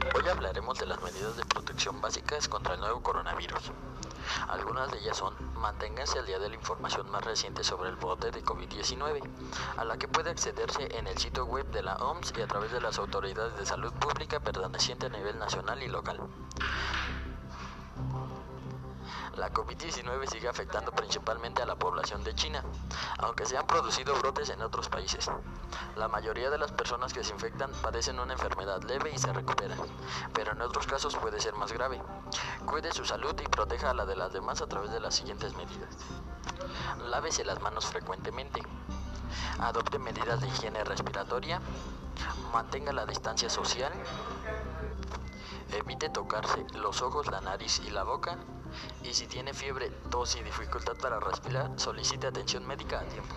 Hoy hablaremos de las medidas de protección básicas contra el nuevo coronavirus. Algunas de ellas son, manténganse al día de la información más reciente sobre el brote de COVID-19, a la que puede accederse en el sitio web de la OMS y a través de las autoridades de salud pública pertenecientes a nivel nacional y local. La COVID-19 sigue afectando principalmente a la población de China, aunque se han producido brotes en otros países. La mayoría de las personas que se infectan padecen una enfermedad leve y se recuperan, pero en otros casos puede ser más grave. Cuide su salud y proteja a la de las demás a través de las siguientes medidas. Lávese las manos frecuentemente. Adopte medidas de higiene respiratoria. Mantenga la distancia social. Evite tocarse los ojos, la nariz y la boca. Y si tiene fiebre, tos y dificultad para respirar, solicite atención médica a tiempo.